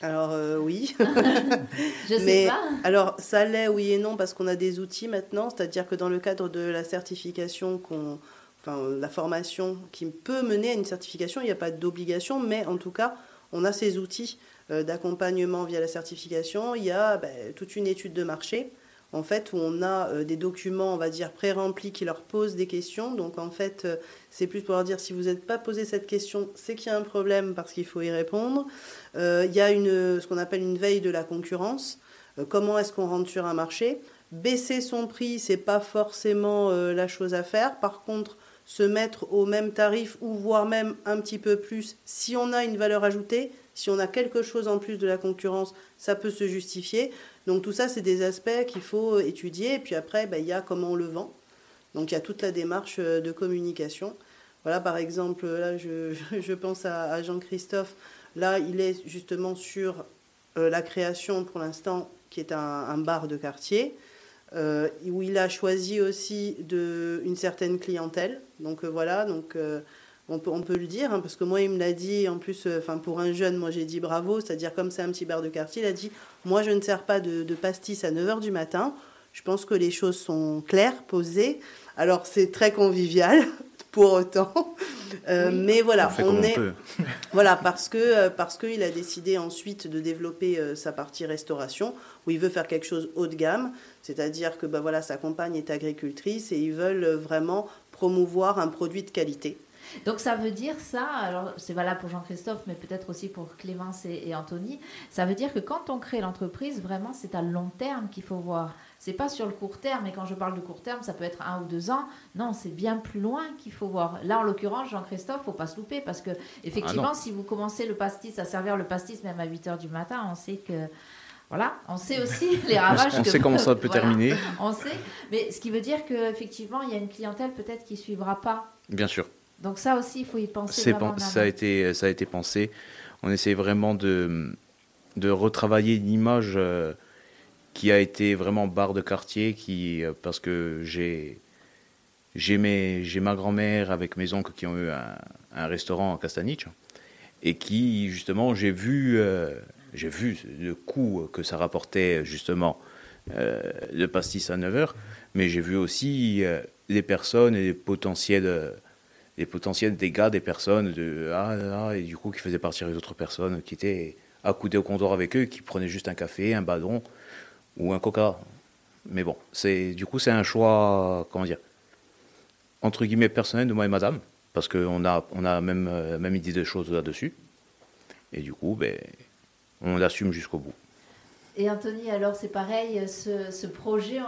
Alors oui. Je sais Mais pas. alors ça l'est oui et non parce qu'on a des outils maintenant, c'est-à-dire que dans le cadre de la certification qu'on enfin la formation qui peut mener à une certification, il n'y a pas d'obligation mais en tout cas, on a ces outils euh, d'accompagnement via la certification, il y a ben, toute une étude de marché en fait, où on a euh, des documents, on va dire, pré-remplis qui leur posent des questions. Donc, en fait, euh, c'est plus pour leur dire si vous n'êtes pas posé cette question, c'est qu'il y a un problème parce qu'il faut y répondre. Euh, il y a une, ce qu'on appelle une veille de la concurrence. comment est-ce qu'on rentre sur un marché? Baisser son prix, c'est pas forcément la chose à faire. Par contre, se mettre au même tarif ou voire même un petit peu plus, si on a une valeur ajoutée, si on a quelque chose en plus de la concurrence, ça peut se justifier. Donc tout ça, c'est des aspects qu'il faut étudier. Et puis après, ben, il y a comment on le vend. Donc il y a toute la démarche euh, de communication. Voilà, par exemple, là, je, pense à, Jean-Christophe. Là, il est justement sur euh, la création, pour l'instant, qui est un, bar de quartier, euh, où il a choisi aussi une certaine clientèle. Donc voilà, on peut, le dire, hein, parce que moi, il me l'a dit, en plus, euh, pour un jeune, moi j'ai dit bravo, c'est-à-dire comme c'est un petit bar de quartier, il a dit, moi je ne sers pas de, pastis à 9h du matin, je pense que les choses sont claires, posées, alors c'est très convivial, pour autant, euh, mais voilà, on, est... voilà, parce que euh, parce qu'il a décidé ensuite de développer sa partie restauration, où il veut faire quelque chose haut de gamme, c'est-à-dire que bah, voilà, sa compagne est agricultrice et ils veulent vraiment promouvoir un produit de qualité. Donc ça veut dire ça, alors c'est valable pour Jean-Christophe, mais peut-être aussi pour Clémence et, Anthony, ça veut dire que quand on crée l'entreprise, vraiment c'est à long terme qu'il faut voir. C'est pas sur le court terme, et quand je parle de court terme, ça peut être un ou deux ans. Non, c'est bien plus loin qu'il faut voir. Là, en l'occurrence, Jean-Christophe, faut pas se louper, parce que effectivement, ah si vous commencez le pastis à servir le pastis même à 8 h du matin, on sait que voilà, on sait aussi les ravages. On sait comment ça peut terminer. On sait, mais ce qui veut dire qu'effectivement, il y a une clientèle peut-être qui suivra pas. Bien sûr. Donc ça aussi, il faut y penser. ça, a été, ça a été pensé. On essaie vraiment de, de retravailler une image euh, qui a été vraiment barre de quartier, qui, euh, parce que j'ai j'ai ma grand-mère avec mes oncles qui ont eu un, restaurant à Castanich et qui justement j'ai vu euh, j'ai vu le coût que ça rapportait justement le pastis à 9h mais j'ai vu aussi les personnes et les potentiels les potentiels dégâts des personnes, de, ah, ah, et du coup qui faisaient partir les autres personnes qui étaient accoudées au comptoir avec eux, qui prenaient juste un café, un ballon ou un coca. Mais bon, c'est du coup c'est un choix, comment dire, entre guillemets personnel de moi et madame, parce qu'on a, on a même, euh, même idée de choses là-dessus. Et du coup, ben, on l'assume jusqu'au bout. Et Anthony, alors c'est pareil, ce, ce projet,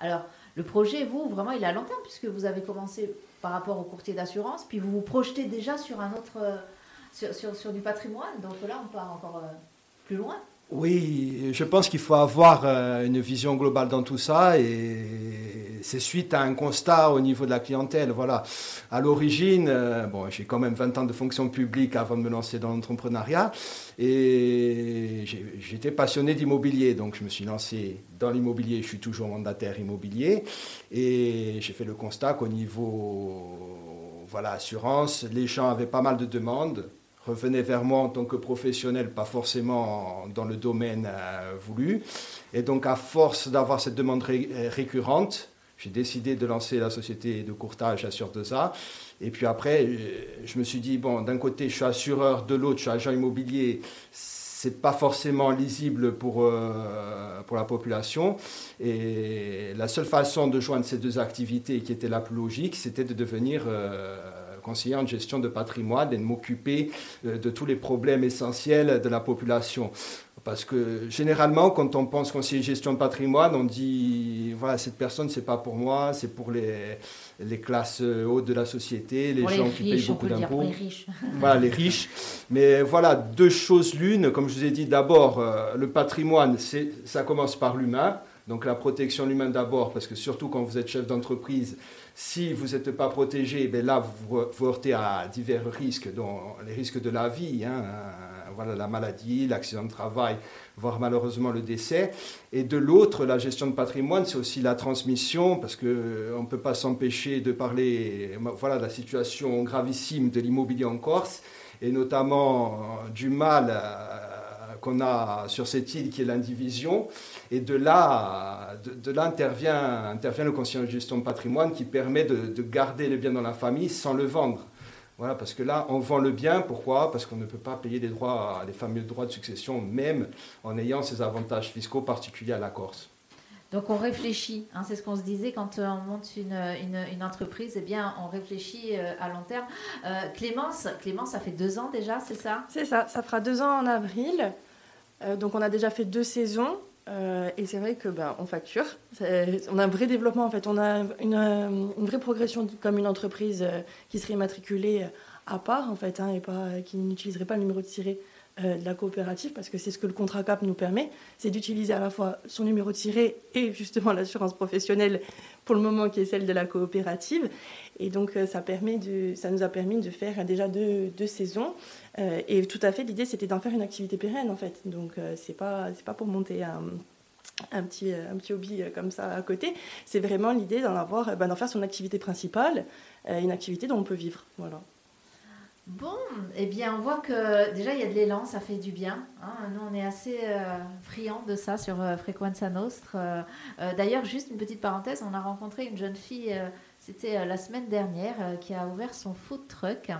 alors le projet, vous, vraiment, il est à long terme, puisque vous avez commencé par rapport au courtier d'assurance, puis vous vous projetez déjà sur un autre, euh, sur, sur, sur du patrimoine. Donc là, on part encore euh, plus loin. Oui, je pense qu'il faut avoir euh, une vision globale dans tout ça et c'est suite à un constat au niveau de la clientèle. Voilà. À l'origine, euh, bon, j'ai quand même 20 ans de fonction publique avant de me lancer dans l'entrepreneuriat et j'étais passionné d'immobilier, donc je me suis lancé dans l'immobilier. Je suis toujours mandataire immobilier et j'ai fait le constat qu'au niveau voilà assurance, les gens avaient pas mal de demandes revenait vers moi en tant que professionnel, pas forcément dans le domaine euh, voulu. Et donc, à force d'avoir cette demande récurrente, j'ai décidé de lancer la société de courtage Assure 2A. Et puis après, euh, je me suis dit, bon, d'un côté, je suis assureur, de l'autre, je suis agent immobilier. C'est pas forcément lisible pour, pour la population. Et la seule façon de joindre ces deux activités qui était la plus logique, c'était de devenir conseiller en gestion de patrimoine et de m'occuper euh, de tous les problèmes essentiels de la population. Parce que généralement, quand on pense conseiller gestion de patrimoine, on dit voilà, cette personne, c'est pas pour moi, c'est pour les, les classes hautes de la société, les gens qui payent beaucoup d'impôts. Les riches. Voilà, les riches. Mais voilà, deux choses l'une. Comme je vous ai dit, d'abord, euh, le patrimoine, ça commence par l'humain. Donc la protection de l'humain d'abord, parce que surtout quand vous êtes chef d'entreprise, si vous n'êtes pas protégé, ben là, vous, vous heurtez à divers risques, dont les risques de la vie, hein, voilà, la maladie, l'accident de travail, voire malheureusement le décès. Et de l'autre, la gestion de patrimoine, c'est aussi la transmission, parce qu'on ne peut pas s'empêcher de parler voilà, de la situation gravissime de l'immobilier en Corse, et notamment du mal qu'on a sur cette île qui est l'indivision. Et de là, de, là intervient, intervient le conseiller de gestion de patrimoine qui permet de, de garder le bien dans la famille sans le vendre. Voilà, parce que là, on vend le bien. Pourquoi? Parce qu'on ne peut pas payer des droits, les fameux droits de succession, même en ayant ces avantages fiscaux particuliers à la Corse. Donc on réfléchit, hein, c'est ce qu'on se disait quand euh, on monte une, une, entreprise, eh bien on réfléchit euh, à long terme. Euh, Clémence, Clémence, ça fait deux ans déjà, c'est ça? C'est ça, ça fera deux ans en avril. donc on a déjà fait deux saisons. Et c'est vrai que ben, on facture. On a un vrai développement en fait. On a une, une vraie progression comme une entreprise qui serait immatriculée à part en fait, hein, et pas qui n'utiliserait pas le numéro de tiré euh, de la coopérative, parce que c'est ce que le contrat CAP nous permet, c'est d'utiliser à la fois son numéro tiré et justement l'assurance professionnelle pour le moment qui est celle de la coopérative. Et donc euh, ça, permet de, ça nous a permis de faire déjà deux, deux saisons. Euh, et tout à fait, l'idée c'était d'en faire une activité pérenne en fait. Donc c'est pas, c'est pas pour monter un, petit, un petit hobby comme ça à côté. C'est vraiment l'idée d'en avoir, ben, d'en faire son activité principale, une activité dont on peut vivre. Voilà. Bon, eh bien, on voit que déjà il y a de l'élan, ça fait du bien. Hein. Nous, on est assez euh, friands de ça sur euh, Frequenza Nostre. Euh, d'ailleurs, juste une petite parenthèse, on a rencontré une jeune fille, c'était la semaine dernière, qui a ouvert son food truck.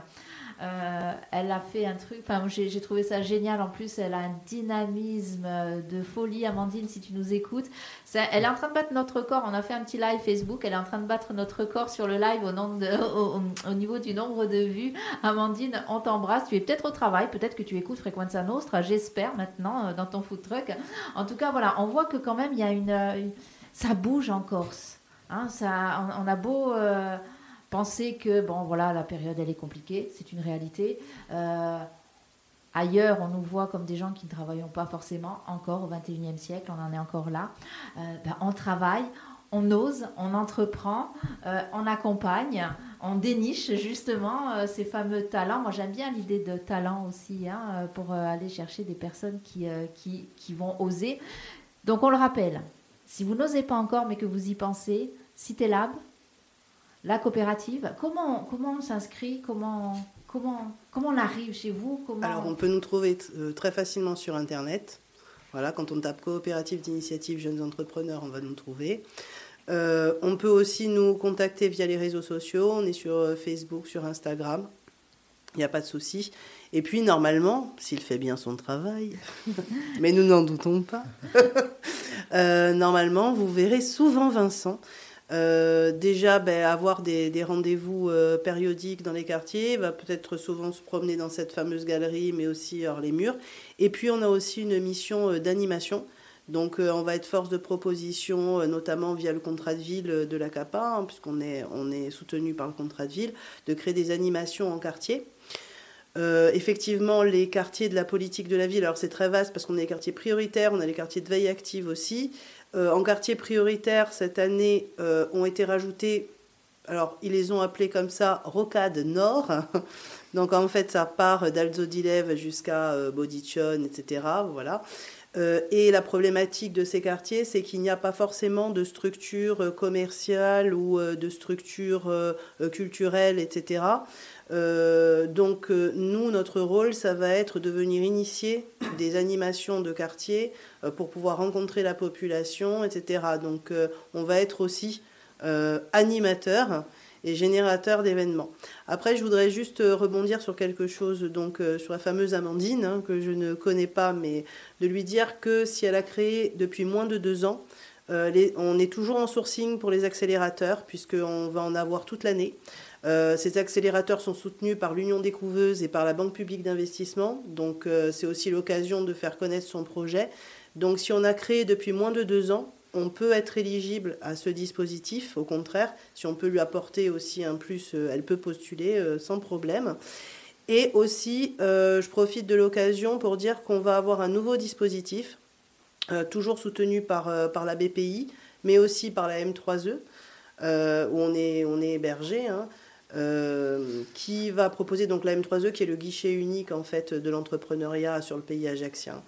Euh, elle a fait un truc, enfin, j'ai trouvé ça génial. En plus, elle a un dynamisme de folie, Amandine, si tu nous écoutes. elle est en train de battre notre record. On a fait un petit live Facebook. Elle est en train de battre notre record sur le live au, niveau du nombre de vues. Amandine, on t'embrasse. Tu es peut-être au travail, peut-être que tu écoutes Frequenza Nostra, j'espère maintenant, euh, dans ton food truck. En tout cas, voilà, on voit que quand même, il y a une, ça bouge en Corse. Hein, ça, on, a beau. Euh, penser que, bon, voilà, la période, elle est compliquée, c'est une réalité. Euh, ailleurs, on nous voit comme des gens qui ne travaillent pas forcément encore au 21e siècle, on en est encore là. Euh, ben, on travaille, on ose, on entreprend, euh, on accompagne, on déniche justement ces fameux talents. Moi, j'aime bien l'idée de talent aussi hein, pour aller chercher des personnes qui, qui, qui, vont oser. Donc, on le rappelle, si vous n'osez pas encore, mais que vous y pensez, Cité la coopérative. Comment, comment on s'inscrit comment, comment, comment on arrive chez vous comment... Alors, on peut nous trouver euh, très facilement sur Internet. Voilà, quand on tape coopérative d'initiative jeunes entrepreneurs, on va nous trouver. Euh, on peut aussi nous contacter via les réseaux sociaux. On est sur euh, Facebook, sur Instagram. Il n'y a pas de souci. Et puis, normalement, s'il fait bien son travail, mais nous n'en doutons pas, normalement, vous verrez souvent Vincent euh, déjà, ben, avoir des, rendez-vous euh, périodiques dans les quartiers, va peut-être souvent se promener dans cette fameuse galerie, mais aussi hors les murs. Et puis, on a aussi une mission euh, d'animation. Donc, on va être force de proposition, notamment via le contrat de ville de la CAPA, hein, puisqu'on est, soutenu par le contrat de ville, de créer des animations en quartier. effectivement, les quartiers de la politique de la ville, alors c'est très vaste parce qu'on a les quartiers prioritaires, on a les quartiers de veille active aussi. Euh, en quartier prioritaire, cette année, euh, ont été rajoutés, alors ils les ont appelés comme ça, Rocade Nord. Donc en fait, ça part d'Alzodilev jusqu'à euh, Bodichon, etc. Voilà. et la problématique de ces quartiers, c'est qu'il n'y a pas forcément de structure commerciale ou de structure culturelle, etc. Euh, donc euh, nous, notre rôle, ça va être de venir initier des animations de quartier euh, pour pouvoir rencontrer la population, etc. Donc on va être aussi animateur et générateur d'événements. Après, je voudrais juste rebondir sur quelque chose, donc sur la fameuse Amandine, hein, que je ne connais pas, mais de lui dire que si elle a créé depuis moins de deux ans, on est toujours en sourcing pour les accélérateurs, puisqu'on va en avoir toute l'année. Euh, ces accélérateurs sont soutenus par l'Union des couveuses et par la Banque publique d'investissement. Donc euh, c'est aussi l'occasion de faire connaître son projet. Donc si on a créé depuis moins de deux ans, on peut être éligible à ce dispositif. Au contraire, si on peut lui apporter aussi un plus, euh, elle peut postuler sans problème. Et aussi, je profite de l'occasion pour dire qu'on va avoir un nouveau dispositif, toujours soutenu par, par la BPI, mais aussi par la M3E, où on est, on est hébergé. Hein. Qui va proposer donc la M3E, qui est le guichet unique en fait de l'entrepreneuriat sur le pays ajaxien.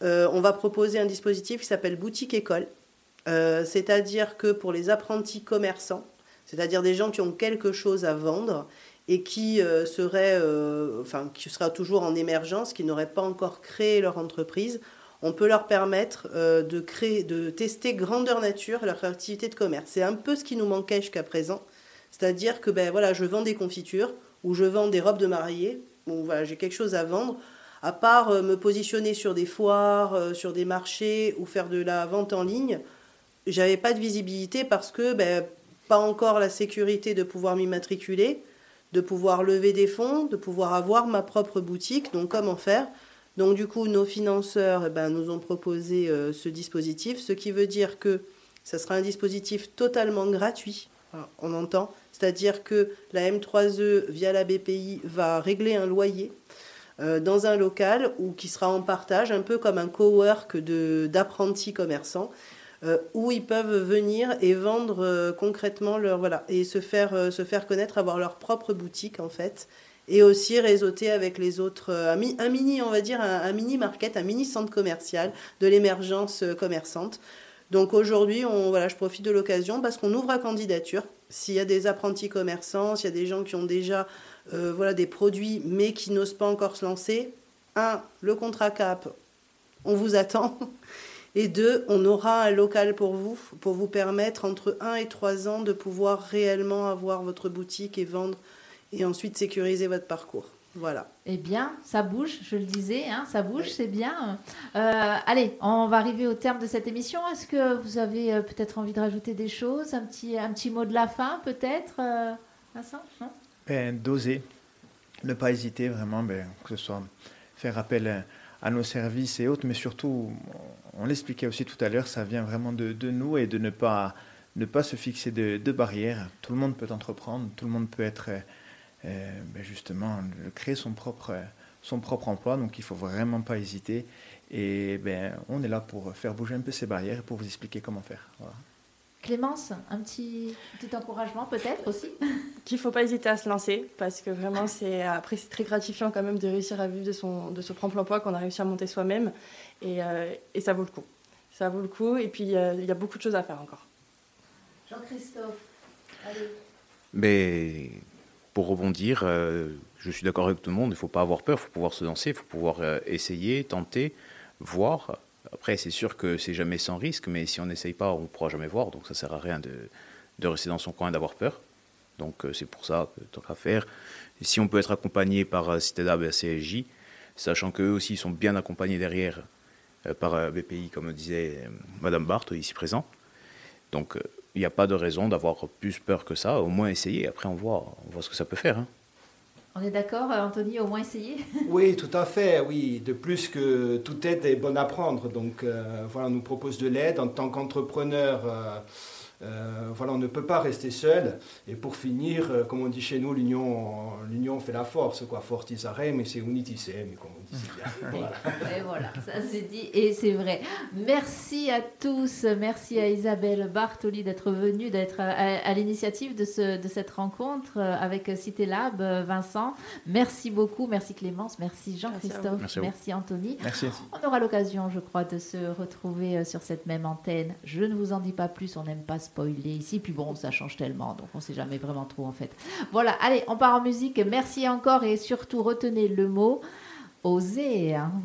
on va proposer un dispositif qui s'appelle boutique école, c'est-à-dire que pour les apprentis commerçants, c'est-à-dire des gens qui ont quelque chose à vendre, et qui euh, seraient, euh, enfin, qui sera toujours en émergence, qui n'auraient pas encore créé leur entreprise, on peut leur permettre euh, de créer, de tester grandeur nature leur activité de commerce. C'est un peu ce qui nous manquait jusqu'à présent, c'est-à-dire que ben voilà, je vends des confitures ou je vends des robes de mariée, ou voilà, j'ai quelque chose à vendre. À part me positionner sur des foires, sur des marchés ou faire de la vente en ligne, j'avais pas de visibilité parce que ben, pas encore la sécurité de pouvoir m'immatriculer de pouvoir lever des fonds, de pouvoir avoir ma propre boutique. Donc comment faire? Donc du coup, nos financeurs eh ben, nous ont proposé euh, ce dispositif, ce qui veut dire que ça sera un dispositif totalement gratuit. on entend, c'est-à-dire que la M3E via la BPI va régler un loyer euh, dans un local ou qui sera en partage, un peu comme un cowork d'apprentis commerçants. Euh, où ils peuvent venir et vendre euh, concrètement leur voilà et se faire se faire connaître, avoir leur propre boutique en fait et aussi réseauter avec les autres un, mini on va dire un, mini market, un mini centre commercial de l'émergence commerçante. Donc aujourd'hui, on, voilà, je profite de l'occasion parce qu'on ouvre à candidature. S'il y a des apprentis commerçants, s'il y a des gens qui ont déjà voilà, des produits mais qui n'osent pas encore se lancer, un, le contrat CAP, on vous attend. Et deux, on aura un local pour vous, pour vous permettre entre un et trois ans de pouvoir réellement avoir votre boutique et vendre et ensuite sécuriser votre parcours. Voilà. Eh bien, ça bouge, je le disais, hein, ça bouge, c'est bien. Euh, allez, on va arriver au terme de cette émission. Est-ce que vous avez euh, peut-être envie de rajouter des choses Un petit, un petit mot de la fin, peut-être euh, Vincent ben, D'oser, ne pas hésiter vraiment, ben, que ce soit faire appel à nos services et autres, mais surtout, on l'expliquait aussi tout à l'heure, ça vient vraiment de, nous et de ne pas, ne pas se fixer de, barrières. Tout le monde peut entreprendre, tout le monde peut être euh, ben justement créer son propre, son propre emploi, donc il faut vraiment pas hésiter. Et ben, on est là pour faire bouger un peu ces barrières et pour vous expliquer comment faire. Clémence, un petit, petit encouragement peut-être aussi? Qu'il ne faut pas hésiter à se lancer parce que vraiment, c'est après c'est très gratifiant quand même de réussir à vivre de son, de ce propre emploi qu'on a réussi à monter soi-même et, euh, et, ça vaut le coup. Ça vaut le coup et puis euh, il y a beaucoup de choses à faire encore. Jean-Christophe, allez. Mais pour rebondir, euh, je suis d'accord avec tout le monde, il ne faut pas avoir peur, il faut pouvoir se lancer, il faut pouvoir essayer, tenter, voir. Après, c'est sûr que c'est jamais sans risque, mais si on n'essaye pas, on ne pourra jamais voir. Donc ça ne sert à rien de, de rester dans son coin et d'avoir peur. Donc euh, c'est pour ça que tant qu'à faire. si on peut être accompagné par euh, Citadab et CSJ, sachant qu'eux aussi sont bien accompagnés derrière euh, par BPI, comme disait Madame Barthes, ici présent. Donc il n'y a pas de raison d'avoir plus peur que ça. Au moins essayer. Après, on voit, on voit ce que ça peut faire. Hein. On est d'accord, euh, Anthony, au moins essayer Oui, tout à fait, oui. De plus que toute aide est bonne à prendre. Donc euh, voilà, on nous propose de l'aide. En tant qu'entrepreneur, euh, euh, voilà, on ne peut pas rester seul. Et pour finir, euh, comme on dit chez nous, l'union, l'union fait la force. Quoi. Fortis mais c'est unitis mais bien. Et voilà, ça c'est dit et c'est vrai. Merci à tous. Merci à Isabelle Bartoli d'être venue, d'être à, l'initiative de, ce, de cette rencontre avec Cité Lab, Vincent. Merci beaucoup. Merci Clémence. Merci Jean-Christophe. Merci, merci, Anthony. Merci. On aura l'occasion, je crois, de se retrouver sur cette même antenne. Je ne vous en dis pas plus. On n'aime pas spoiler ici. Puis bon, ça change tellement, donc on sait jamais vraiment trop en fait. Voilà, allez, on part en musique. Merci encore et surtout retenez le mot oser. Hein.